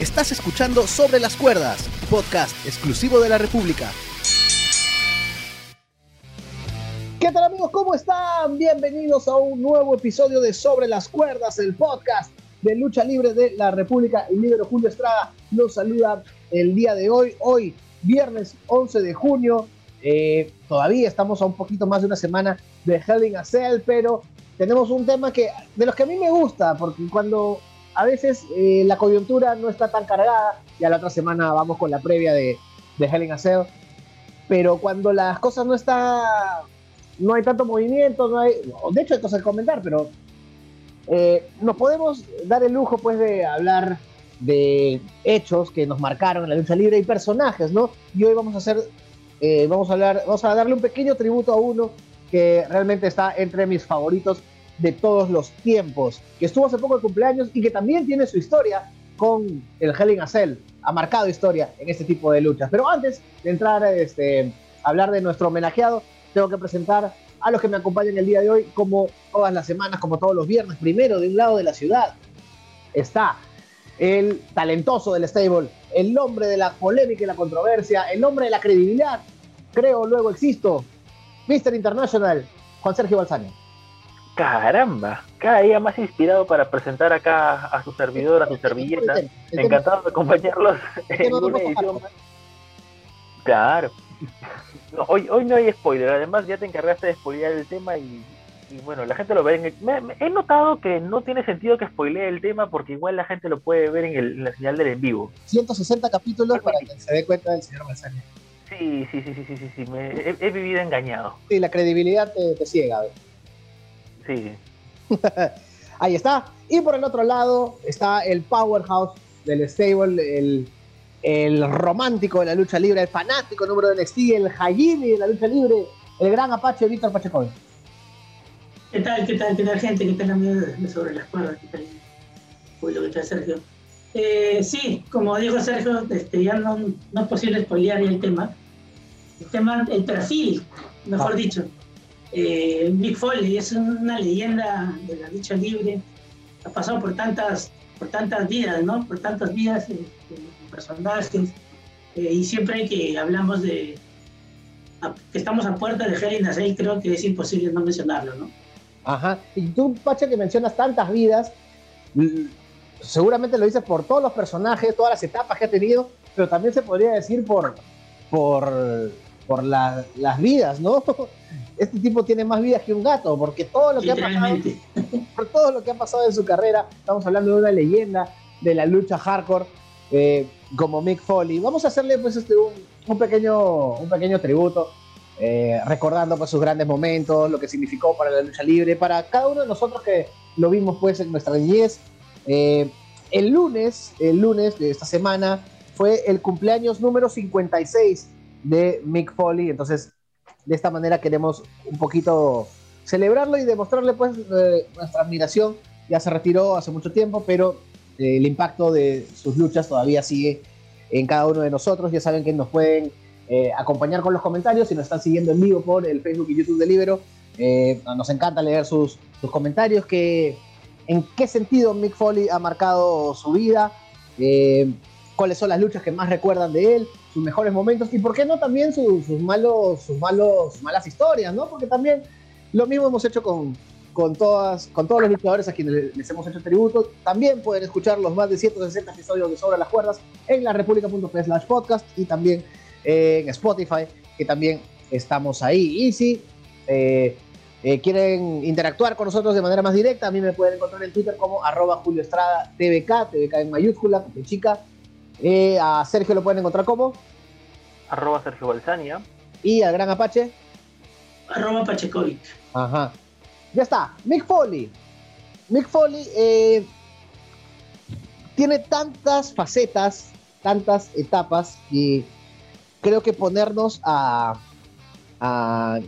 Estás escuchando Sobre las Cuerdas, podcast exclusivo de la República. ¿Qué tal amigos? ¿Cómo están? Bienvenidos a un nuevo episodio de Sobre las Cuerdas, el podcast de lucha libre de la República. El libro Julio Estrada nos saluda el día de hoy, hoy viernes 11 de junio. Eh, todavía estamos a un poquito más de una semana de Hell in a Cell, pero tenemos un tema que de los que a mí me gusta, porque cuando a veces eh, la coyuntura no está tan cargada. Ya la otra semana vamos con la previa de, de Hell in a Cell. Pero cuando las cosas no están, no hay tanto movimiento, no hay, de hecho hay cosas que comentar, pero eh, nos podemos dar el lujo pues de hablar de hechos que nos marcaron en la lucha libre y personajes, ¿no? Y hoy vamos a hacer, eh, vamos a hablar, vamos a darle un pequeño tributo a uno que realmente está entre mis favoritos de todos los tiempos, que estuvo hace poco de cumpleaños y que también tiene su historia con el Hell. Ha marcado historia en este tipo de luchas. Pero antes de entrar este, a hablar de nuestro homenajeado, tengo que presentar a los que me acompañan el día de hoy, como todas las semanas, como todos los viernes. Primero, de un lado de la ciudad, está el talentoso del stable, el hombre de la polémica y la controversia, el hombre de la credibilidad. Creo, luego existo. Mr. International, Juan Sergio Balsani. Caramba, cada día más inspirado para presentar acá a su servidor, a su servilleta. Encantado de acompañarlos en una edición más. Claro. hoy, hoy no hay spoiler, además ya te encargaste de spoilear el tema y, bueno, la gente lo ve en el, He notado que no tiene sentido que spoilee el tema porque igual la gente lo puede ver en, el, la señal del en vivo. 160 capítulos para que se dé cuenta del señor Balsani. Sí, sí, sí, sí, sí, sí, sí. Me, he, vivido engañado. Sí, la credibilidad te, te ciega. ¿ves? Sí. Ahí está. Y por el otro lado está el powerhouse del stable, el, el romántico de la lucha libre, el fanático número de NXT, el Hayimi de la lucha libre, el gran Apache Víctor Pacheco. ¿Qué tal, qué tal, qué tal, gente? ¿Qué tal, amigos de Sobre las Cuerdas? ¿Qué tal? Uy, lo que está Sergio. Eh, sí, como dijo Sergio, este, ya no, no es posible spoilear el tema. El tema, el perfil, mejor ah. dicho eh, Mick Foley es una leyenda de la lucha libre, ha pasado por tantas, por tantas vidas, ¿no? Por tantas vidas, eh, personajes, eh, y siempre que hablamos de que estamos a puerta de Hell in creo que es imposible no mencionarlo, ¿no? Ajá, y tú, Pacha, que mencionas tantas vidas, seguramente lo dices por todos los personajes, todas las etapas que ha tenido, pero también se podría decir por, por, por las vidas, ¿no? este tipo tiene más vidas que un gato, porque todo lo que ha pasado, por todo lo que ha pasado en su carrera, estamos hablando de una leyenda de la lucha hardcore eh, como Mick Foley. Vamos a hacerle pues este, un, pequeño, un pequeño tributo, eh, recordando pues sus grandes momentos, lo que significó para la lucha libre, para cada uno de nosotros que lo vimos pues en nuestra niñez. Eh, el lunes, el lunes de esta semana fue el cumpleaños número 56 de Mick Foley, entonces de esta manera queremos un poquito celebrarlo y demostrarle pues eh, nuestra admiración. Ya se retiró hace mucho tiempo, pero eh, el impacto de sus luchas todavía sigue en cada uno de nosotros. Ya saben que nos pueden eh, acompañar con los comentarios si nos están siguiendo en vivo por el Facebook y YouTube de Libero. nos encanta leer sus, sus comentarios, que, en qué sentido Mick Foley ha marcado su vida, cuáles son las luchas que más recuerdan de él, sus mejores momentos y por qué no también sus, malos, sus malos, malas historias, ¿no? Porque también lo mismo hemos hecho con, con, todas, con todos los luchadores a quienes les hemos hecho tributo. También pueden escuchar los más de 160 episodios de Sobre las Cuerdas en la slash podcast y también en Spotify, que también estamos ahí. Y si eh, eh, quieren interactuar con nosotros de manera más directa, a mí me pueden encontrar en Twitter como arroba Julio Estrada TVK, TVK en mayúscula, de chica, eh, a Sergio lo pueden encontrar como. Arroba Sergio Balsania. Y al gran Apache. Arroba Pachecovic. Ajá. Ya está. Mick Foley. Mick Foley eh, tiene tantas facetas, tantas etapas y creo que ponernos a, a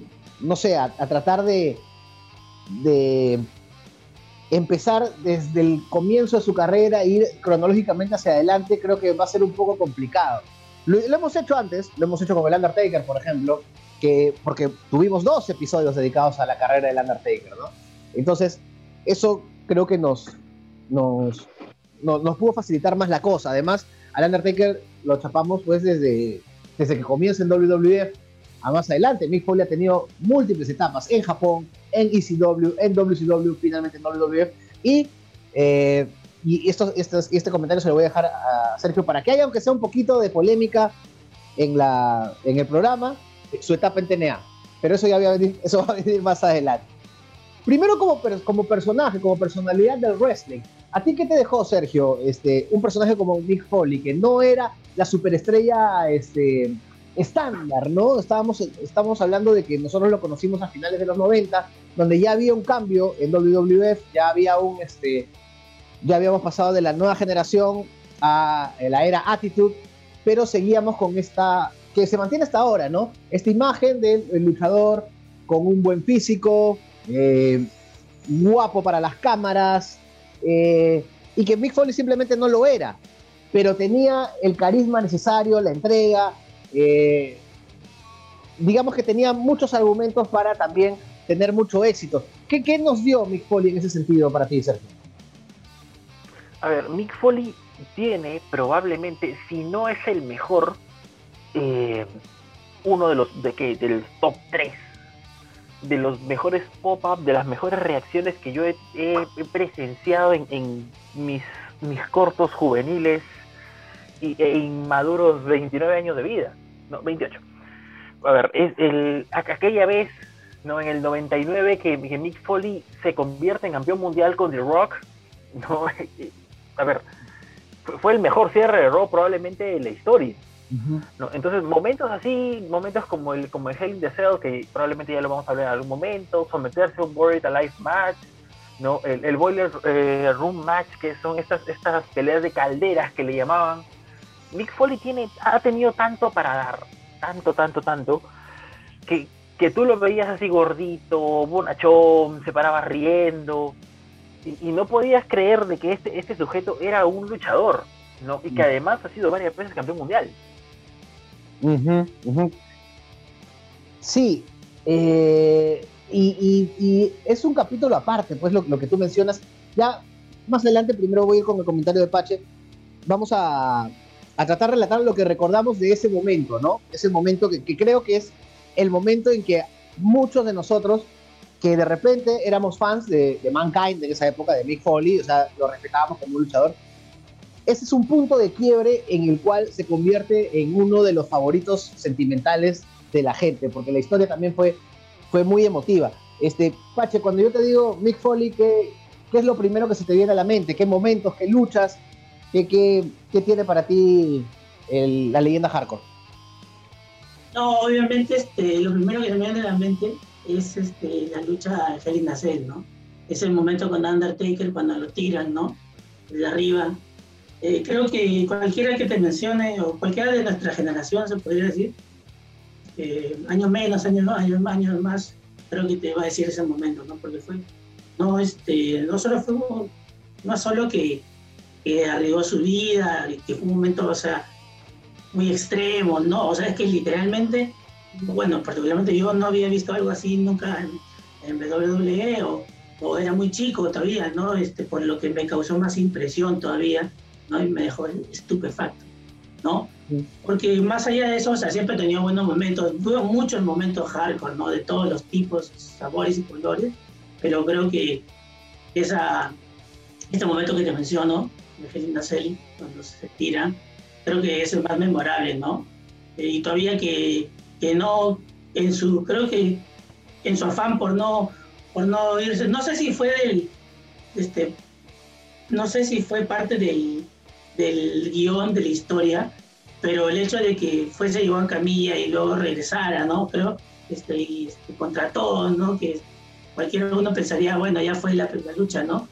no sé, a, a tratar de, de empezar desde el comienzo de su carrera e ir cronológicamente hacia adelante, creo que va a ser un poco complicado. Lo, hemos hecho antes, lo hemos hecho con el Undertaker, por ejemplo, que, porque tuvimos dos episodios dedicados a la carrera del Undertaker, ¿no? Entonces, eso creo que nos, nos, nos pudo facilitar más la cosa. Además, al Undertaker lo chapamos pues desde, desde que comienza en WWF a más adelante. Mick Foley ha tenido múltiples etapas en Japón, en ECW, en WCW, finalmente en WWF. Y, eh, y esto, este comentario se lo voy a dejar a Sergio para que haya, aunque sea un poquito de polémica en, la, en el programa, su etapa en TNA. Pero eso ya va a venir, eso va a venir más adelante. Primero como, como personaje, como personalidad del wrestling. ¿A ti qué te dejó, Sergio, este, un personaje como Mick Foley, que no era la superestrella este, estándar, ¿no? Estábamos, estábamos hablando de que nosotros lo conocimos a finales de los 90, donde ya había un cambio en WWF, ya había un, este, ya habíamos pasado de la nueva generación a la era Attitude, pero seguíamos con esta, que se mantiene hasta ahora, ¿no? Esta imagen del luchador con un buen físico, eh, guapo para las cámaras, eh, y que Mick Foley simplemente no lo era, pero tenía el carisma necesario, la entrega, eh, digamos que tenía muchos argumentos para también tener mucho éxito. ¿Qué, ¿Qué, nos dio Mick Foley en ese sentido para ti, Sergio? A ver, Mick Foley tiene probablemente, si no es el mejor, eh, uno de los de que del top 3 de los mejores pop-up, de las mejores reacciones que yo he, presenciado en, mis, mis cortos juveniles e inmaduros 29 años de vida. No, 28. A ver, es el, aquella vez, ¿no? En el 99 que, que Mick Foley se convierte en campeón mundial con The Rock, ¿no? A ver, fue el mejor cierre de Raw probablemente de la historia. ¿no? Entonces, momentos así, momentos como el, como el Hell in the Cell, que probablemente ya lo vamos a hablar en algún momento, someterse a un Buried Alive match, ¿no? el, el Boiler eh, Room match, que son estas, estas peleas de calderas que le llamaban. Mick Foley tiene, ha tenido tanto para dar, tanto, tanto, tanto, que, que tú lo veías así gordito, bonachón, se paraba riendo, y, no podías creer de que este, este sujeto era un luchador, ¿no? Y que mm. además ha sido varias veces campeón mundial. Sí, eh, y, es un capítulo aparte, pues lo, que tú mencionas. Ya más adelante, primero voy a ir con el comentario de Pache. Vamos a, a tratar de relatar lo que recordamos de ese momento, ¿no? Ese momento que, que creo que es el momento en que muchos de nosotros que de repente éramos fans de, Mankind en esa época, de Mick Foley, o sea, lo respetábamos como un luchador. Ese es un punto de quiebre en el cual se convierte en uno de los favoritos sentimentales de la gente, porque la historia también fue, fue muy emotiva. Este, Pache, cuando yo te digo Mick Foley, ¿qué, ¿qué es lo primero que se te viene a la mente? ¿Qué momentos, qué luchas, qué, qué, tiene para ti la leyenda hardcore? No, obviamente este, lo primero que me viene a la mente es este, la lucha de Hell Nacel, ¿no? Es el momento con Undertaker cuando lo tiran, ¿no? De arriba. Eh, creo que cualquiera que te mencione, o cualquiera de nuestra generación, se podría decir, eh, años menos, años, años, años más, creo que te va a decir ese momento, ¿no? Porque fue, no, este, no solo fue, no solo que, que arribó su vida, que fue un momento, o sea, muy extremo, ¿no? O sea, es que literalmente bueno, particularmente yo no había visto algo así nunca en, WWE o, era muy chico todavía, ¿no? Este, por lo que me causó más impresión todavía, ¿no? Y me dejó estupefacto, ¿no? Porque más allá de eso, o sea, siempre tenía buenos momentos, tuve muchos momentos hardcore, ¿no? De todos los tipos, sabores y colores, pero creo que esa, este momento que te menciono, de Helena Selly, cuando se tira, creo que es el más memorable, ¿no? Eh, y todavía que que no, en su, creo que en su afán por no, por no irse, no sé si fue del, este, no sé si fue parte del, del guion de la historia, pero el hecho de que fuese Iván Camilla y luego regresara, ¿no? Pero este, y, este, contra todos, ¿no? Que cualquier uno pensaría, bueno, ya fue la, primera lucha, ¿no?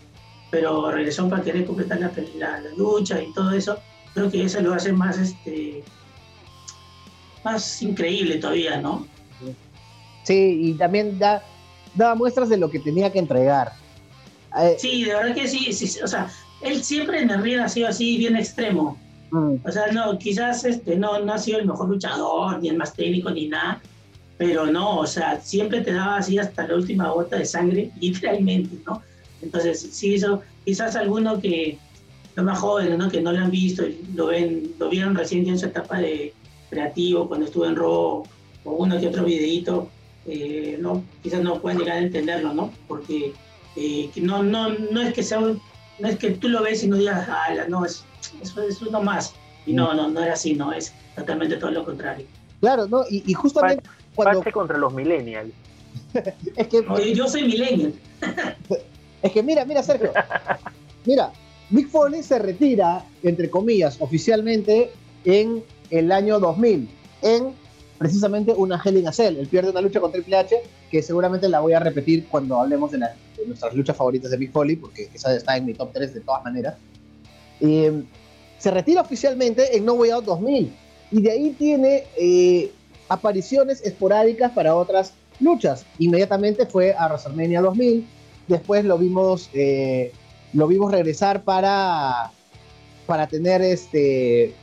Pero regresó para querer completar la, la, la, lucha y todo eso. Creo que eso lo hace más, este, más increíble todavía, ¿no? Sí, y también da, daba muestras de lo que tenía que entregar. Eh, sí, de verdad que sí, sí, o sea, él siempre en el ring ha sido así, bien extremo. Mm. O sea, no, quizás este, no, no ha sido el mejor luchador, ni el más técnico, ni nada, pero no, o sea, siempre te daba así hasta la última gota de sangre, literalmente, ¿no? Entonces, sí, eso, quizás alguno que los más jóvenes, ¿no? Que no lo han visto, lo ven, lo vieron recién en su etapa de creativo, cuando estuvo en Raw, o uno que otro videito, eh, no, quizás no puedan llegar a entenderlo, ¿no? Porque eh, no, no, no es que sea no es que tú lo ves y no digas, ah, no, es, eso es uno más. Y no, no, no era así, no, es totalmente todo lo contrario. Claro, ¿no? Y, justamente cuando... contra los millennials. es que... yo soy millennial. es que mira, mira, Sergio. mira, Mick Foley se retira, entre comillas, oficialmente en el año 2000, en precisamente una Hell in a Cell. Él pierde una lucha con Triple H, que seguramente la voy a repetir cuando hablemos de, nuestras luchas favoritas de Mick Foley, porque esa está en mi top 3 de todas maneras. se retira oficialmente en No Way Out 2000 y de ahí tiene eh, apariciones esporádicas para otras luchas. Inmediatamente fue a WrestleMania 2000, después lo vimos, eh, lo vimos regresar para, para tener este,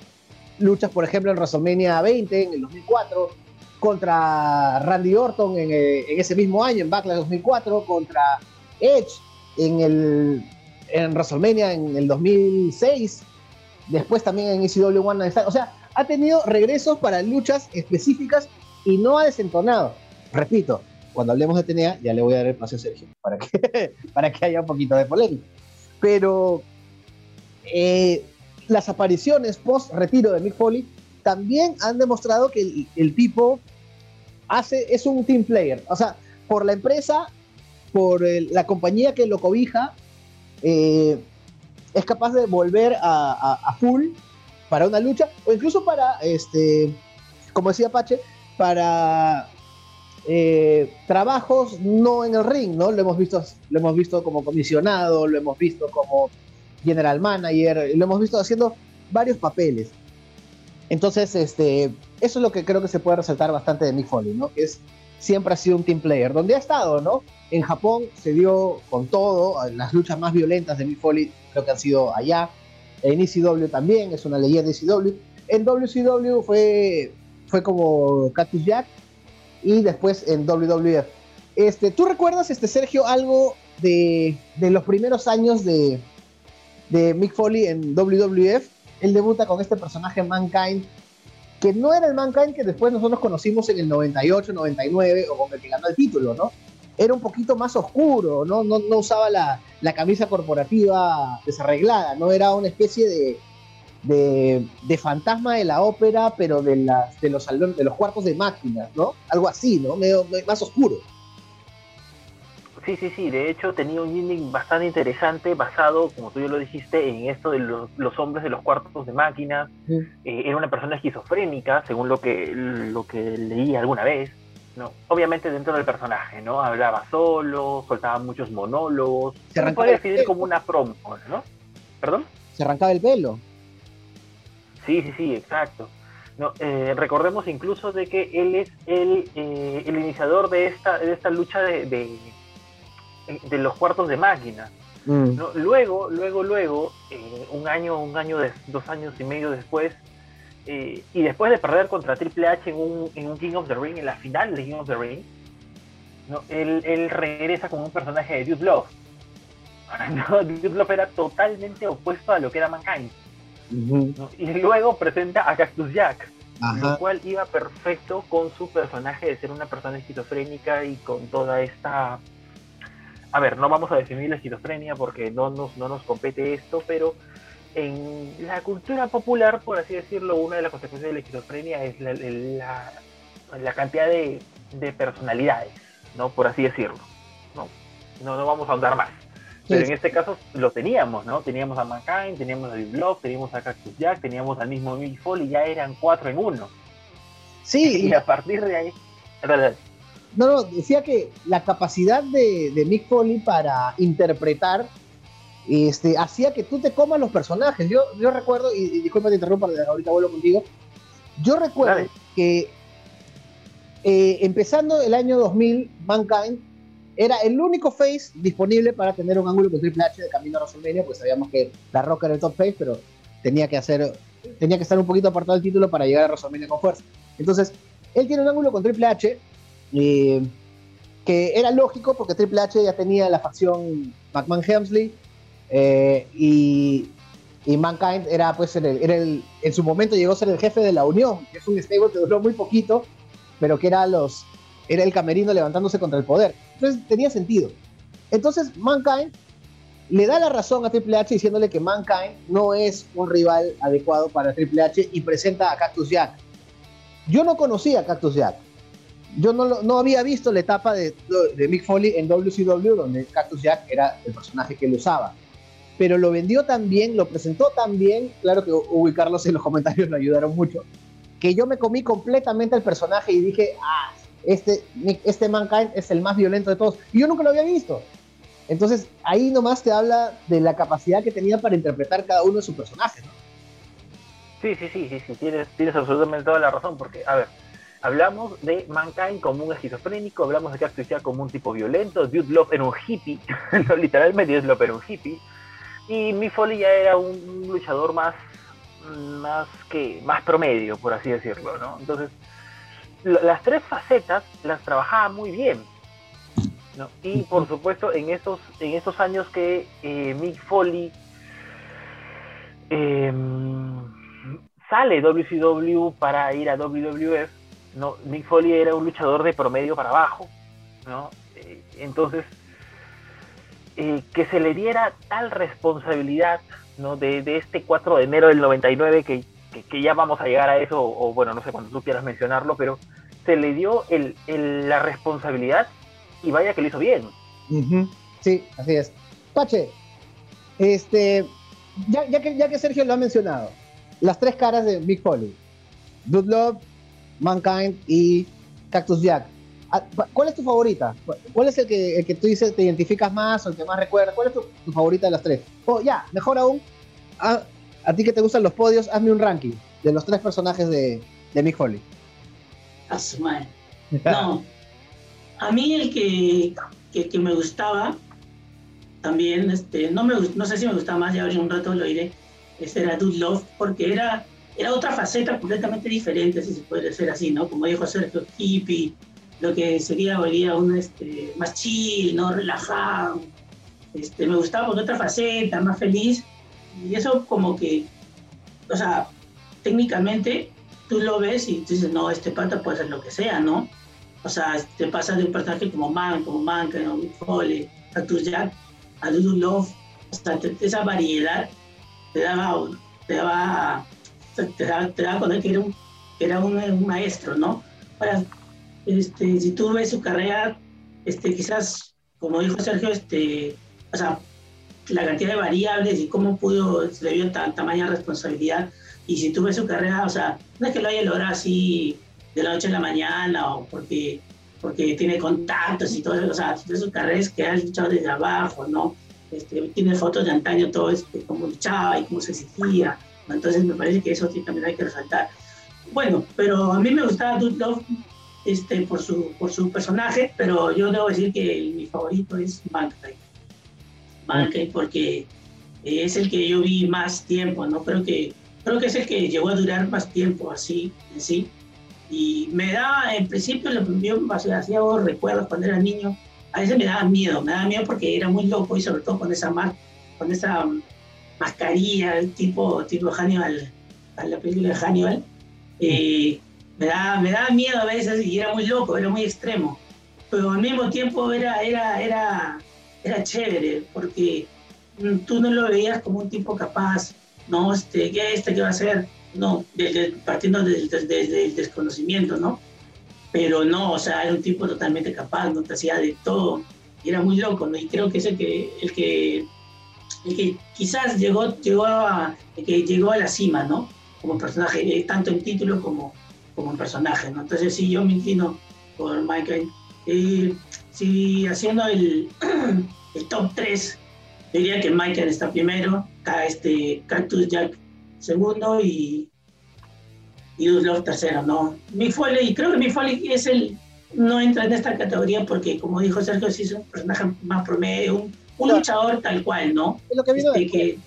luchas, por ejemplo, en WrestleMania 20 en el 2004, contra Randy Orton en, eh, en ese mismo año, en Backlash 2004, contra Edge en, el, en WrestleMania en el 2006, después también en ECW One Night O sea, ha tenido regresos para luchas específicas y no ha desentonado. Repito, cuando hablemos de TNA, ya le voy a dar el paso a Sergio para que, para que haya un poquito de polémica. Pero eh, las apariciones post retiro de Mick Foley también han demostrado que el, tipo hace, es un team player. O sea, por la empresa, por la compañía que lo cobija, eh, es capaz de volver a, full para una lucha o incluso para, este, como decía Pache, para eh, trabajos no en el ring, ¿no? Lo hemos visto, lo hemos visto como comisionado, lo hemos visto como general manager, lo hemos visto haciendo varios papeles. Entonces, este, eso es lo que creo que se puede resaltar bastante de Mick Foley, ¿no? Que es, siempre ha sido un team player. Donde ha estado, ¿no? En Japón se dio con todo, las luchas más violentas de Mick Foley creo que han sido allá. En ECW también, es una leyenda de ECW. En WCW fue, fue como Cactus Jack y después en WWF. Este, ¿Tú recuerdas, este, Sergio, algo de, de los primeros años de, de Mick Foley en WWF, él debuta con este personaje Mankind, que no era el Mankind que después nosotros conocimos en el 98, 99 o con el que ganó el título, ¿no? Era un poquito más oscuro, ¿no? No, no usaba la, la, camisa corporativa desarreglada, ¿no? Era una especie de, de, de fantasma de la ópera, pero de, las, de, los, de los cuartos de máquinas, ¿no? Algo así, ¿no? Medio, más oscuro. Sí, sí, sí. De hecho, tenía un gimmick bastante interesante basado, como tú ya lo dijiste, en esto de los, hombres de los cuartos de máquinas. Eh, era una persona esquizofrénica, según lo que, lo que leí alguna vez. ¿no? Obviamente dentro del personaje, ¿no? Hablaba solo, soltaba muchos monólogos. Se puede definir como una promo, ¿no? ¿Perdón? Se arrancaba el pelo. Sí, sí, sí, exacto. No, eh, recordemos incluso de que él es el, eh, el iniciador de esta, de esta lucha de de los cuartos de máquina. Mm. Luego, luego, luego, eh, un año, un año, de, dos años y medio después, eh, y después de perder contra Triple H en un, en un King of the Ring, en la final de King of the Ring, ¿no? él, él regresa como un personaje de Dude Love. ¿no? Dude Love era totalmente opuesto a lo que era Mankind. Y luego presenta a Cactus Jack, lo cual iba perfecto con su personaje de ser una persona esquizofrénica y con toda esta a ver, no vamos a definir la esquizofrenia porque no nos, no nos compete esto, pero en la cultura popular, por así decirlo, una de las consecuencias de la esquizofrenia es la, la, cantidad de, personalidades, ¿no? Por así decirlo. No, no, vamos a ahondar más. Pero en este caso lo teníamos, ¿no? Teníamos a Mankind, teníamos a Block, teníamos a Cactus Jack, teníamos al mismo Mick y ya eran cuatro en uno. Sí. Y a partir de ahí... No, no, decía que la capacidad de, de Mick Foley para interpretar este, hacía que tú te comas los personajes. Yo, yo recuerdo, y, disculpa te interrumpa, ahorita vuelvo contigo. Yo recuerdo que eh, empezando el año 2000, Mankind era el único face disponible para tener un ángulo con Triple H de camino a WrestleMania, pues sabíamos que La Roca era el top face, pero tenía que hacer, tenía que estar un poquito apartado del título para llegar a WrestleMania con fuerza. Entonces, él tiene un ángulo con Triple H eh, que era lógico porque Triple H ya tenía la facción McMahon Hemsley eh, y Mankind era pues era el, en su momento llegó a ser el jefe de la Unión, que es un stable que duró muy poquito, pero que era los era el camerino levantándose contra el poder. Entonces tenía sentido. Entonces Mankind le da la razón a Triple H diciéndole que Mankind no es un rival adecuado para Triple H y presenta a Cactus Jack. Yo no conocía a Cactus Jack. Yo no, no había visto la etapa de, Mick Foley en WCW donde Cactus Jack era el personaje que él usaba. Pero lo vendió tan bien, lo presentó tan bien, claro que Hugo y en los comentarios lo ayudaron mucho, que yo me comí completamente al personaje y dije, ah, este, este Mankind es el más violento de todos. Y yo nunca lo había visto. Entonces, ahí nomás te habla de la capacidad que tenía para interpretar cada uno de sus personajes, ¿no? Sí, sí, sí, sí, sí, tienes, tienes absolutamente toda la razón, porque, a ver, hablamos de Mankind como un esquizofrénico, hablamos de Cactus Jack como un tipo violento, Dude Love era un hippie, literalmente Dude Love era un hippie, y Mi Foley ya era un luchador más, más que, más promedio, por así decirlo, ¿no? Entonces, las tres facetas las trabajaba muy bien, y por supuesto, en estos, en estos años que eh, Mick Foley em, sale WCW para ir a WWF, ¿no? Mick Foley era un luchador de promedio para abajo, ¿no? Eh, entonces, eh, que se le diera tal responsabilidad ¿no? de, este 4 de enero del 99, que, que, ya vamos a llegar a eso, o, bueno, no sé cuando tú quieras mencionarlo, pero se le dio el, la responsabilidad y vaya que lo hizo bien. Sí, así es. Pache, este, ya, ya, que, ya que Sergio lo ha mencionado, las tres caras de Big Foley, Dude Love, Mankind y Cactus Jack. Ah, ¿Cuál es tu favorita? ¿Cuál es el que, el que tú dices te identificas más o el que más recuerdas? ¿Cuál es tu, favorita de las tres? O ya, mejor aún, a, ti que te gustan los podios, hazme un ranking de los tres personajes de, de Mick Foley. No, a mí el que, que, me gustaba también, este, no, me, no sé si me gustaba más, ya ahora un rato lo diré, este era Dude Love, porque era, era otra faceta completamente diferente, si se puede decir así, ¿no? Como dijo Sergio, hippie, lo que sería hoy un este, más chill, ¿no? Relajado. Este, me gustaba por otra faceta, más feliz. Y eso como que, o sea, técnicamente tú lo ves y dices, no, este pata puede ser lo que sea, ¿no? O sea, te pasa de un personaje como Man, como Manca, como Foley, Cactus Jack, a Lulu Love, hasta esa variedad te daba, te daba, te daba, te daba que era un, era un, maestro, ¿no? Ahora, este, si tú ves su carrera, este, quizás, como dijo Sergio, este, o sea, la cantidad de variables y cómo pudo, se le dio tan, tamaña responsabilidad. Y si tú ves su carrera, o sea, no es que lo haya logrado así de la noche a la mañana o porque, porque tiene contactos y todo eso, o sea, de sus carreras que ha luchado desde abajo, ¿no? Este, tiene fotos de antaño, todo este, cómo luchaba y cómo se exigía, entonces me parece que eso también hay que resaltar. Bueno, pero a mí me gustaba Dude Love este, por, su, por su personaje, pero yo debo decir que mi favorito es Mankind. Mankind porque es el que yo vi más tiempo, ¿no? Creo que, creo que es el que llegó a durar más tiempo así, en sí. Y me da, en principio, lo yo hacía recuerdos cuando era niño, a veces me daba miedo, me daba miedo porque era muy loco y sobre todo con esa, con esa mascarilla tipo, tipo Hannibal, la película de Hannibal. Eh, me, daba, me daba miedo a veces y era muy loco, era muy extremo. Pero al mismo tiempo era, era, era, era chévere porque tú no lo veías como un tipo capaz, no, este, ¿qué este qué va a hacer? no, partiendo desde, el desconocimiento, ¿no? Pero no, o sea, era un tipo totalmente capaz, no te hacía de todo, y era muy loco, ¿no? Y creo que es el que, el que, el que quizás llegó, llegó, a, que llegó a la cima, ¿no? Como personaje, eh, tanto en título como, como en personaje, ¿no? Entonces sí, yo me inclino por Michael. Eh, si haciendo el, el top 3, diría que Michael está primero, acá este Cactus Jack segundo y, y Love tercero, ¿no? Mi Foley, creo que mi Foley es el, no entra en esta categoría porque, como dijo Sergio, sí es un personaje más promedio, un, luchador tal cual, ¿no? Es lo que vino este,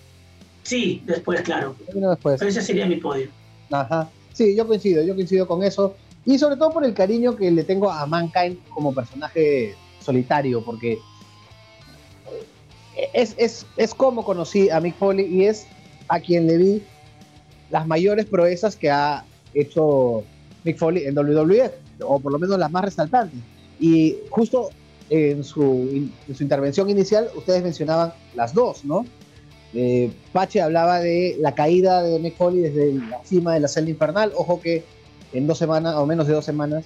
sí, después, claro. después. Pero ese sería mi podio. Ajá. Sí, yo coincido, yo coincido con eso. Y sobre todo por el cariño que le tengo a Mankind como personaje solitario, porque es, es, es como conocí a Mick Foley y es a quien le vi las mayores proezas que ha hecho Mick Foley en WWE, o por lo menos las más resaltantes. Y justo en su, en su intervención inicial, ustedes mencionaban las dos, ¿no? Eh, Pache hablaba de la caída de Mick Foley desde la cima de la celda infernal. Ojo que en dos semanas, o menos de dos semanas,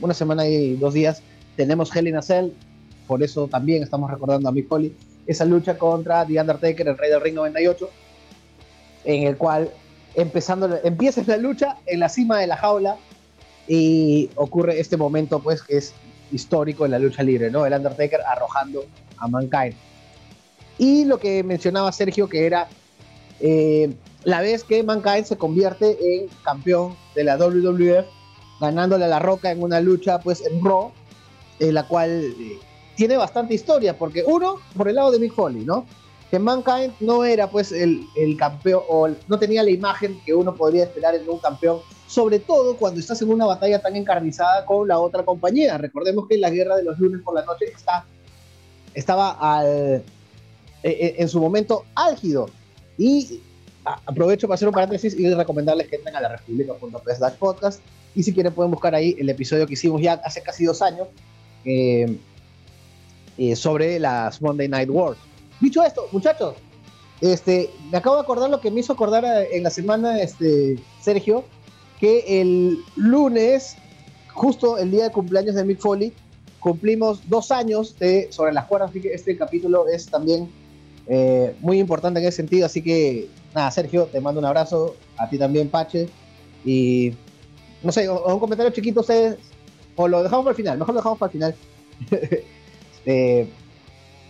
una semana y dos días, tenemos Hell in a Cell. Por eso también estamos recordando a Mick Foley. Esa lucha contra The Undertaker, el Rey del Ring 98, en el cual empezando, empieza la lucha en la cima de la jaula y ocurre este momento, pues, que es histórico en la lucha libre, ¿no? El Undertaker arrojando a Mankind. Y lo que mencionaba Sergio, que era eh, la vez que Mankind se convierte en campeón de la WWF, ganándole a La Roca en una lucha, pues, en Raw, en la cual eh, tiene bastante historia, porque uno, por el lado de Mick Foley, ¿no? Que Mankind no era, pues, el, campeón, o no tenía la imagen que uno podría esperar en un campeón sobre todo cuando estás en una batalla tan encarnizada con la otra compañía. Recordemos que la guerra de los lunes por la noche está, estaba eh, eh, en su momento álgido. Y aprovecho para hacer un paréntesis y recomendarles que entren a la podcast. Y si quieren pueden buscar ahí el episodio que hicimos ya hace casi dos años eh, sobre las Monday Night Wars. Dicho esto, muchachos, este, me acabo de acordar lo que me hizo acordar en la semana este, Sergio, que el lunes, justo el día de cumpleaños de Mick Foley, cumplimos dos años de Sobre las cuerdas, así que este capítulo es también eh, muy importante en ese sentido. Así que, nada, Sergio, te mando un abrazo, a ti también, Pache. Y no sé, un comentario chiquito, ustedes, o lo dejamos para el final, mejor dejamos para el final, eh,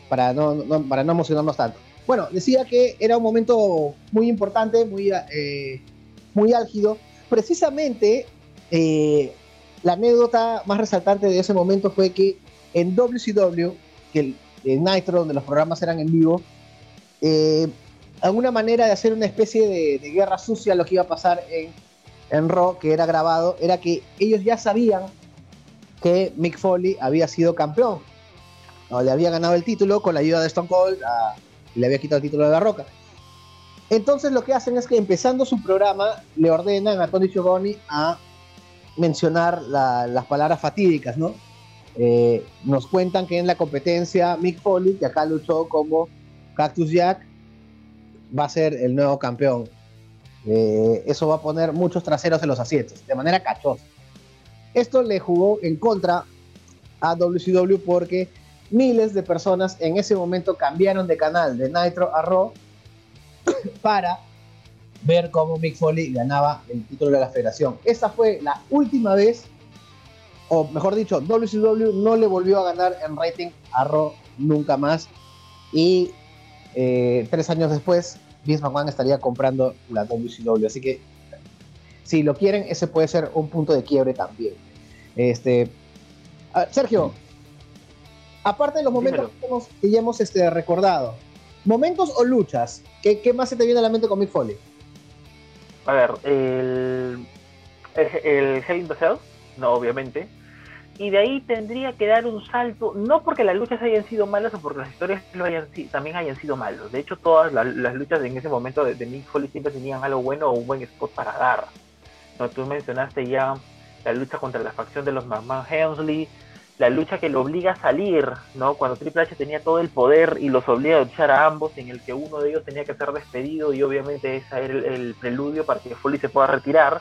para, no, para no emocionarnos tanto. Bueno, decía que era un momento muy importante, muy, eh, muy álgido. Precisamente, la anécdota más resaltante de ese momento fue que en WCW, que en Nitro, donde los programas eran en vivo, eh, alguna manera de hacer una especie de, guerra sucia lo que iba a pasar en, en Raw, que era grabado, era que ellos ya sabían que Mick Foley había sido campeón, o le había ganado el título con la ayuda de Stone Cold, le había quitado el título de la Roca. Entonces lo que hacen es que empezando su programa le ordenan a Tony Giovanni a mencionar las palabras fatídicas, ¿no? Eh, nos cuentan que en la competencia Mick Foley, que acá luchó como Cactus Jack va a ser el nuevo campeón. Eh, eso va a poner muchos traseros en los asientos, de manera cachosa. Esto le jugó en contra a WCW porque miles de personas en ese momento cambiaron de canal de Nitro a Raw para ver cómo Mick Foley ganaba el título de la federación. Esa fue la última vez, o mejor dicho, WCW no le volvió a ganar en rating a Raw nunca más. Y eh, tres años después, Vince McMahon estaría comprando la WCW. Así que, si lo quieren, ese puede ser un punto de quiebre también. Este, Sergio, aparte de los momentos que, ya hemos este, recordado, ¿momentos o luchas? ¿Qué, ¿Qué, más se te viene a la mente con Mick Foley? A ver, el, el, Hell in the Cell, no, obviamente y de ahí tendría que dar un salto, no porque las luchas hayan sido malas o porque las historias también hayan sido malos. De hecho, todas las, luchas en ese momento de, de, Mick Foley siempre tenían algo bueno o un buen spot para dar. ¿No? Tú mencionaste ya la lucha contra la facción de los McMahon Hensley, la lucha que lo obliga a salir, ¿no? Cuando Triple H tenía todo el poder y los obliga a luchar a ambos, en el que uno de ellos tenía que ser despedido y obviamente ese era el, el preludio para que Foley se pueda retirar.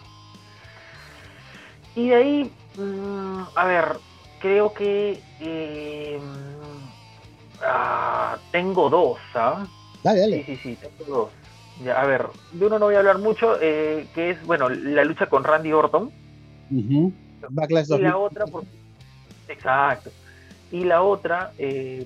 Y de ahí Mm, a ver, creo que eh, ah, tengo dos, ¿ah? Dale, dale. Sí, sí, sí, tengo dos. Ya, a ver, de uno no voy a hablar mucho, eh, que es, bueno, la lucha con Randy Orton. y la otra, exacto. Y la otra, eh,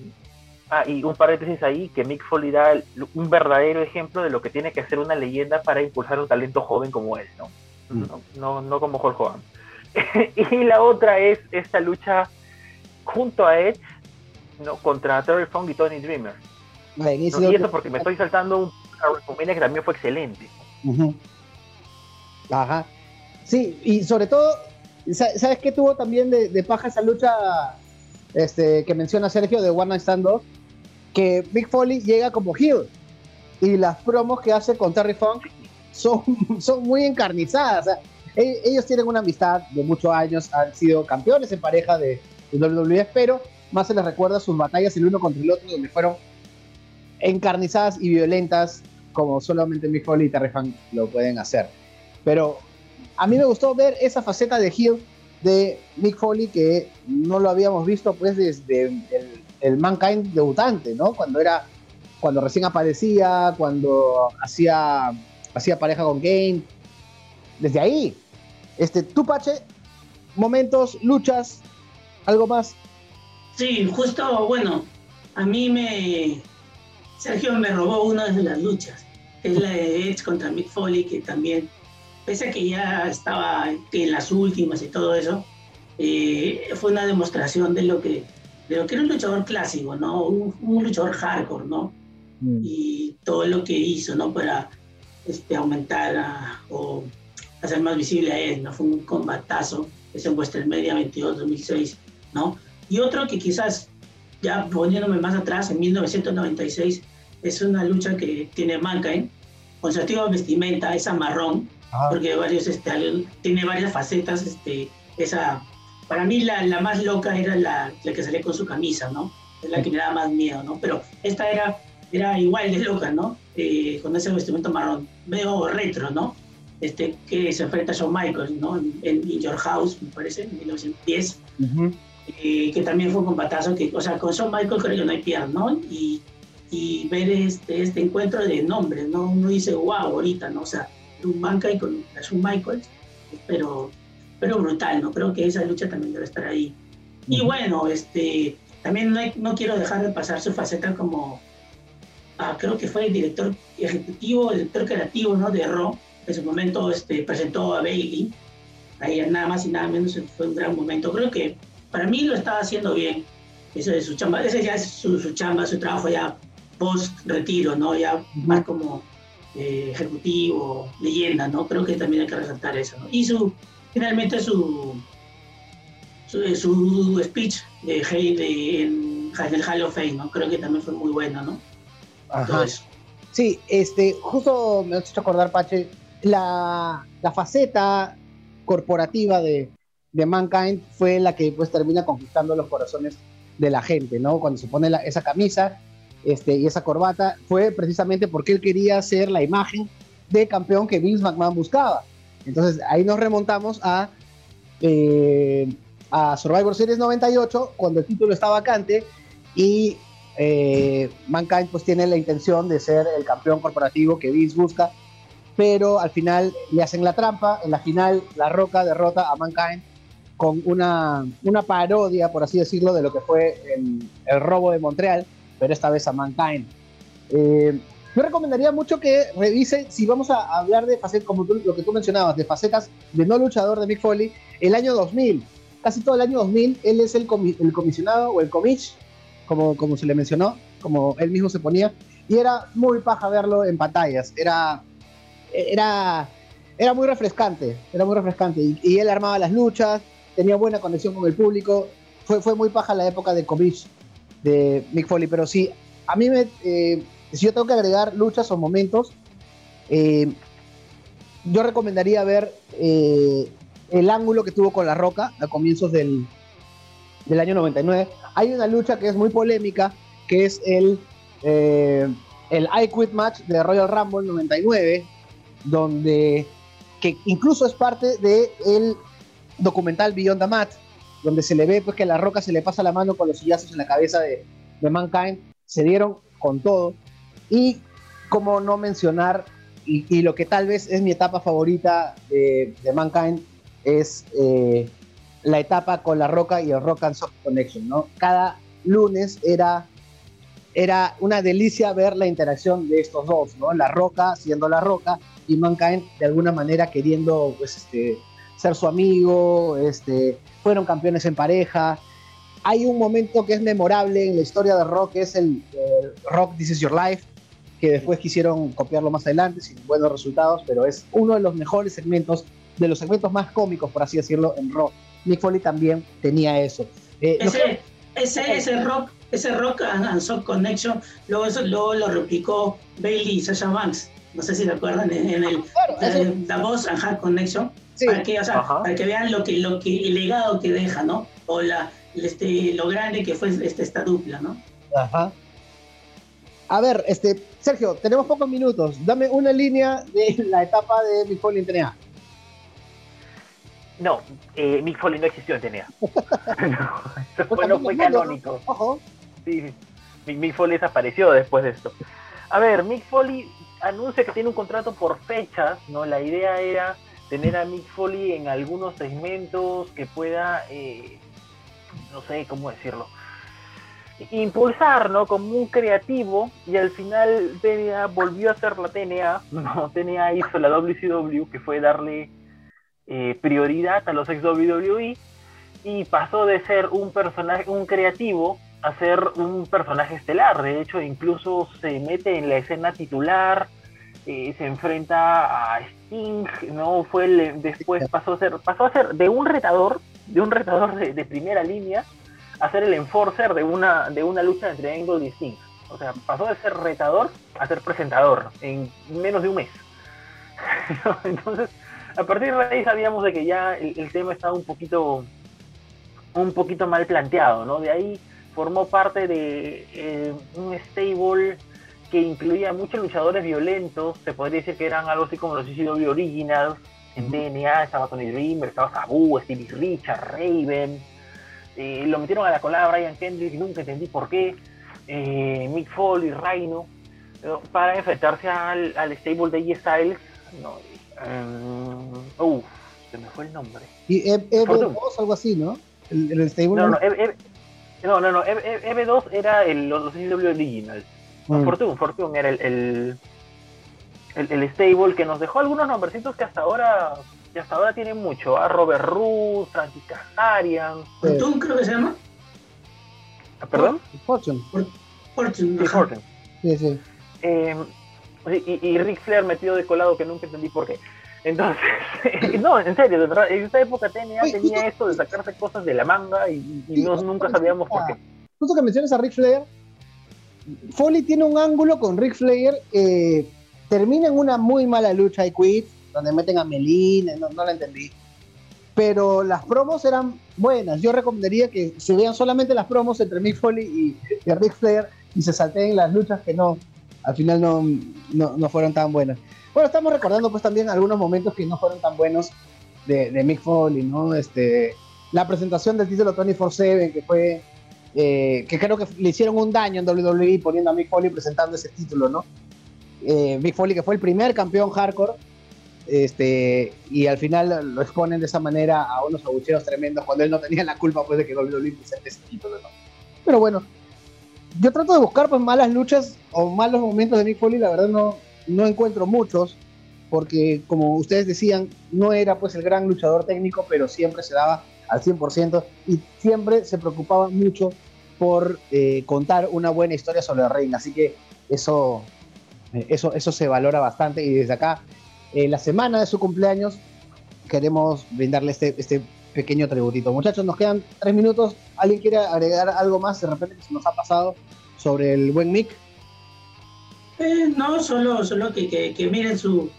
ah, y un paréntesis ahí, que Mick Foley da un verdadero ejemplo de lo que tiene que hacer una leyenda para impulsar un talento joven como él, ¿no? Mm. No, no, no como Hulk Hogan. y la otra es esta lucha junto a Edge ¿no? contra Terry Funk y Tony Dreamer. y eso porque me estoy saltando un WrestleMania que también fue excelente. Ajá. Sí, y sobre todo, ¿sabes qué tuvo también de, paja esa lucha este, que menciona Sergio de One Night Stand 2? Que Big Foley llega como heel. y las promos que hace con Terry Funk son, son muy encarnizadas. E, ellos tienen una amistad de muchos años, han sido campeones en pareja de, de WWE, pero más se les recuerda sus batallas el uno contra el otro, donde fueron encarnizadas y violentas, como solamente Mick Foley y Terry Funk lo pueden hacer. Pero a mí me gustó ver esa faceta de heel de Mick Foley que no lo habíamos visto pues desde el, el Mankind debutante, ¿no? Cuando era, cuando recién aparecía, cuando hacía, hacía pareja con Game. Desde ahí, este, tú, Pache, momentos, luchas, algo más. Sí, justo, bueno, a mí me. Sergio me robó una de las luchas, es la de Edge contra Mick Foley, que también, pese a que ya estaba en las últimas y todo eso, eh, fue una demostración de lo que de lo que era un luchador clásico, ¿no? Un, luchador hardcore, ¿no? Mm. Y todo lo que hizo, ¿no? Para este, aumentar o hacer más visible a él, ¿no? Fue un combatazo, ese en Western Media 22-2006, ¿no? Y otro que quizás, ya poniéndome más atrás, en 1996, es una lucha que tiene Mankind, con su antigua vestimenta, esa marrón, ah. porque varios, este, tiene varias facetas, este, esa para mí la, la más loca era la, la, que salía con su camisa, ¿no? Es la que me daba más miedo, ¿no? Pero esta era, era igual de loca, ¿no? Eh, con ese vestimento marrón, medio retro, ¿no? Este, que se enfrenta a Shawn Michaels, ¿no? En, In Your House, me parece, en 1910. Eh, que también fue un combatazo que, o sea, con Shawn Michaels creo que no hay pierde, ¿no? Y, y ver este, este encuentro de nombres, ¿no? Uno dice, wow, ahorita, ¿no? O sea, un Mankind con Shawn Michaels, pero pero brutal, ¿no? Creo que esa lucha también debe estar ahí. Y bueno, este, también no, quiero dejar de pasar su faceta como, ah, creo que fue el director ejecutivo, el director creativo, ¿no? De Raw. En su momento este, presentó a Bailey. Ahí nada más y nada menos fue un gran momento. Creo que para mí lo estaba haciendo bien. Eso de su chamba, ese ya es su, su chamba, su trabajo ya post retiro, ¿no? Ya más como eh, ejecutivo, leyenda, ¿no? Creo que también hay que resaltar eso, ¿no? Y su finalmente su, su, speech de Hay en el Hall of Fame, ¿no? Creo que también fue muy bueno, ¿no? Ajá. Sí, este, justo me has hecho acordar, Pache, la, faceta corporativa de, de, Mankind fue la que pues termina conquistando los corazones de la gente, ¿no? Cuando se pone esa camisa este, y esa corbata, fue precisamente porque él quería ser la imagen de campeón que Vince McMahon buscaba. Entonces ahí nos remontamos a, eh, a Survivor Series 98, cuando el título está vacante y eh, Mankind pues tiene la intención de ser el campeón corporativo que Vince busca, pero al final le hacen la trampa, en la final La Roca derrota a Mankind con una, una parodia, por así decirlo, de lo que fue el, el robo de Montreal, pero esta vez a Mankind. Eh, yo recomendaría mucho que revisen, si vamos a hablar de facetas, como lo que tú mencionabas, de facetas de no luchador de Mick Foley, el año 2000. Casi todo el año 2000, él es el, el comisionado o el comich, como, como se le mencionó, como él mismo se ponía, y era muy paja verlo en pantallas. Era, era, era muy refrescante, era muy refrescante. Y, él armaba las luchas, tenía buena conexión con el público. Fue, fue muy paja la época de comich de Mick Foley, pero sí, a mí me. Eh, si yo tengo que agregar luchas o momentos, eh, yo recomendaría ver eh, el ángulo que tuvo con La Roca a comienzos del, del, año 99. Hay una lucha que es muy polémica, que es el, eh, el I Quit Match de Royal Rumble 99, donde que incluso es parte del el documental Beyond the Mat, donde se le ve pues, que La Roca se le pasa la mano con los sillazos en la cabeza de, de Mankind. Se dieron con todo. Y como no mencionar, y, lo que tal vez es mi etapa favorita de, Mankind, es eh, la etapa con la Roca y el Rock and Soft Connection, ¿no? Cada lunes era, era una delicia ver la interacción de estos dos, ¿no? La Roca siendo la Roca y Mankind de alguna manera queriendo, pues, este, ser su amigo, este, fueron campeones en pareja. Hay un momento que es memorable en la historia de Rock, que es el, el Rock This Is Your Life, que después quisieron copiarlo más adelante sin buenos resultados, pero es uno de los mejores segmentos, de los segmentos más cómicos, por así decirlo, en rock. Nick Foley también tenía eso. Eh, ese, ese, ese rock ese Rock and, Sock Connection, luego, eso, luego lo replicó Bailey y Sasha Banks. No sé si recuerdan en, el La Voz and Hard Connection. Para, que, o sea, para que vean lo que, lo que, el legado que deja, ¿no? O la, este, lo grande que fue este, esta dupla, ¿no? Ajá. A ver, este, Sergio, tenemos pocos minutos. Dame una línea de la etapa de Mick Foley en TNA. No, eh, Mick Foley no existió en TNA. no, no fue canónico. Ojo. Sí, Mick Foley desapareció después de esto. A ver, Mick Foley anuncia que tiene un contrato por fechas, ¿no? La idea era tener a Mick Foley en algunos segmentos que pueda, eh, no sé cómo decirlo, impulsar, ¿no? Como un creativo y al final TNA volvió a ser la TNA, no, TNA hizo la WCW que fue darle eh, prioridad a los ex WWE y pasó de ser un personaje, un creativo a ser un personaje estelar, de hecho incluso se mete en la escena titular, eh, se enfrenta a Sting, no fue después pasó a ser, pasó a ser de un retador, de un retador de primera línea a ser el enforcer de una, de una lucha entre Angle y Sting. O sea, pasó de ser retador a ser presentador en menos de un mes. Entonces, a partir de ahí sabíamos de que ya el, tema estaba un poquito, un poquito mal planteado, ¿no? De ahí formó parte de eh, un stable que incluía muchos luchadores violentos, se podría decir que eran algo así como los ECW Originals, en DNA estaba Tony Dreamer, estaba Sabu, Stevie Richard, Raven, eh, lo metieron a la colada Brian Kendrick, nunca entendí por qué. Eh, Mick Foley, Rhino, para enfrentarse al, al stable de E Styles. No, uh, se me fue el nombre. Y EB2, algo así, ¿no? El, stable. No, no, no, no, no, EB2 era el, los CW Originals. Mm. Fortune, Fortune era el, el, el, stable que nos dejó algunos nombrecitos que hasta ahora y hasta ahora tiene mucho. A Robert Root, Francis Kazarian. ¿Fortune creo que se llama? Ah, ¿Perdón? Fortune. Fortune. Sí, Fortune. Sí, sí. Eh, y, y, Rick Flair metido de colado que nunca entendí por qué. Entonces, no, en serio, en esta época tenía, tenía esto de sacarse cosas de la manga y, no, nunca sabíamos por qué. Justo que mencionas a Rick Flair, Foley tiene un ángulo con Rick Flair, eh, termina en una muy mala lucha y quit, donde meten a Melina, no, no la entendí. Pero las promos eran buenas. Yo recomendaría que se vean solamente las promos entre Mick Foley y, y Ric Flair y se salteen las luchas que no, al final no, no, fueron tan buenas. Bueno, estamos recordando pues también algunos momentos que no fueron tan buenos de, de Mick Foley, ¿no? Este, la presentación del título 24-7, que fue, eh, que creo que le hicieron un daño en WWE poniendo a Mick Foley presentando ese título, ¿no? Eh, Mick Foley, que fue el primer campeón hardcore este, y al final lo exponen de esa manera a unos abucheos tremendos cuando él no tenía la culpa pues, de que WWE presente ese título. ¿no? Pero bueno, yo trato de buscar pues malas luchas o malos momentos de Nick Foley, la verdad no, no encuentro muchos, porque como ustedes decían, no era pues el gran luchador técnico, pero siempre se daba al 100% y siempre se preocupaba mucho por eh, contar una buena historia sobre la reina, así que eso, eh, eso, eso se valora bastante y desde acá eh, la semana de su cumpleaños, queremos brindarle este, este pequeño tributito. Muchachos, nos quedan tres minutos. ¿Alguien quiere agregar algo más de repente que se nos ha pasado sobre el buen Mick? Eh, no, solo, solo que, que, miren su,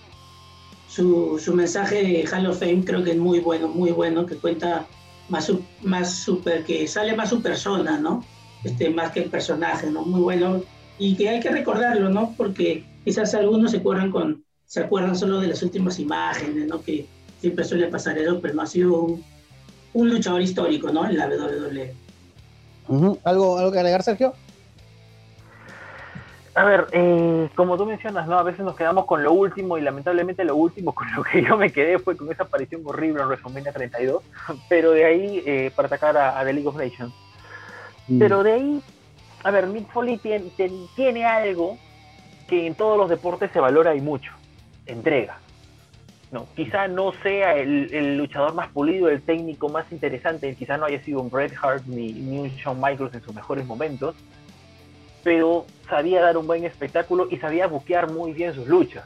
su, su, mensaje de Hall of Fame, creo que es muy bueno, muy bueno, que cuenta más, más super, que sale más su persona, ¿no? Este, más que el personaje, ¿no? Muy bueno. Y que hay que recordarlo, ¿no? Porque quizás algunos se acuerdan con, se acuerdan solo de las últimas imágenes, ¿no? Que siempre suele pasar eso, pero no ha sido un, luchador histórico, ¿no? En la WWE. ¿Algo, ¿Algo que agregar, Sergio? A ver, eh, como tú mencionas, ¿no? A veces nos quedamos con lo último y lamentablemente lo último con lo que yo me quedé fue con esa aparición horrible en WrestleMania 32, pero de ahí eh, para atacar a, The League of Nations. Mm. Pero de ahí, a ver, Mick Foley tiene, tiene algo que en todos los deportes se valora y mucho entrega. No, quizá no sea el, luchador más pulido, el técnico más interesante, quizá no haya sido un Bret Hart ni, un Shawn Michaels en sus mejores momentos, pero sabía dar un buen espectáculo y sabía buquear muy bien sus luchas.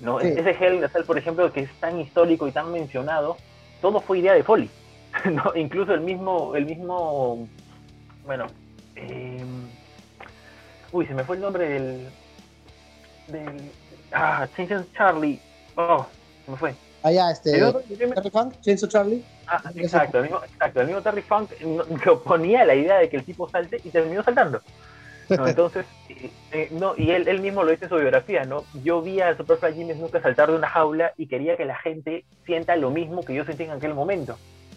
¿no? Ese Hell in por ejemplo, que es tan histórico y tan mencionado, todo fue idea de Foley. ¿no? Incluso el mismo, el mismo, bueno, Em, uy, se me fue el nombre del. del. Ah, Chainsaw Charlie. Oh, se me fue. Ah, este. Terry Funk, Chainsaw Charlie. Ah, exacto, el mismo, exacto, el mismo Terry Funk ponía la idea de que el tipo salte y terminó saltando. Entonces, eh, eh, no, y él, él mismo lo dice en su biografía, ¿no? Yo vi a Superfly Jimmy nunca saltar de una jaula y quería que la gente sienta lo mismo que yo sentí en aquel momento.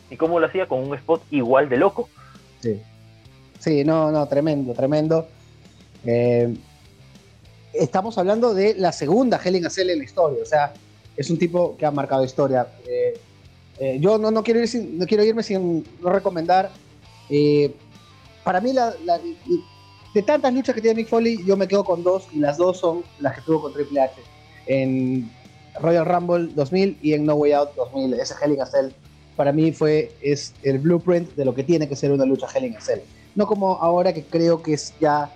¿Y cómo lo hacía? Con un spot igual de loco. Sí. Sí, no, no, tremendo, tremendo. Eh, estamos hablando de la segunda Helen in en la historia, o sea, es un tipo que ha marcado historia. yo no, no, quiero ir no quiero irme sin no recomendar. para mí, la, de tantas luchas que tiene Mick Foley, yo me quedo con dos y las dos son las que tuvo con Triple H en Royal Rumble 2000 y en No Way Out 2000. Ese Hell in para mí fue es el blueprint de lo que tiene que ser una lucha Hell in. No como ahora que creo que es ya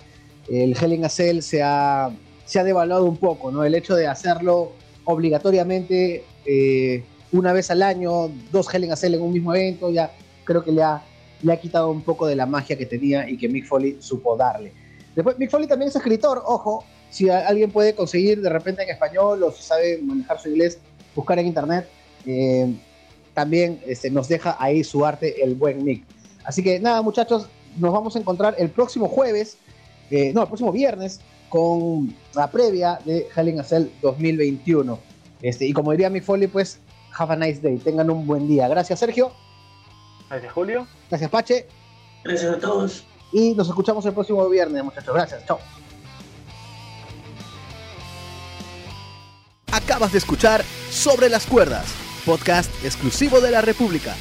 el Hell in se ha, se ha devaluado un poco, ¿no? El hecho de hacerlo obligatoriamente eh, una vez al año, dos Hell in en un mismo evento, ya creo que le ha le ha quitado un poco de la magia que tenía y que Mick Foley supo darle. Después, Mick Foley también es escritor, ojo, si alguien puede conseguir de repente en español o si sabe manejar su inglés, buscar en internet, eh, también este, nos deja ahí su arte el buen Mick. Así que nada, muchachos, nos vamos a encontrar el próximo jueves, eh, no, el próximo viernes, con la previa de Hell in a Cell 2021. Este, y como diría Mick Foley, pues, have a nice day, tengan un buen día. Gracias, Sergio. Gracias, Julio. Gracias, Pache. Gracias a todos. Y nos escuchamos el próximo viernes, muchachos. Gracias. Chao. Acabas de escuchar Sobre las Cuerdas, podcast exclusivo de la República.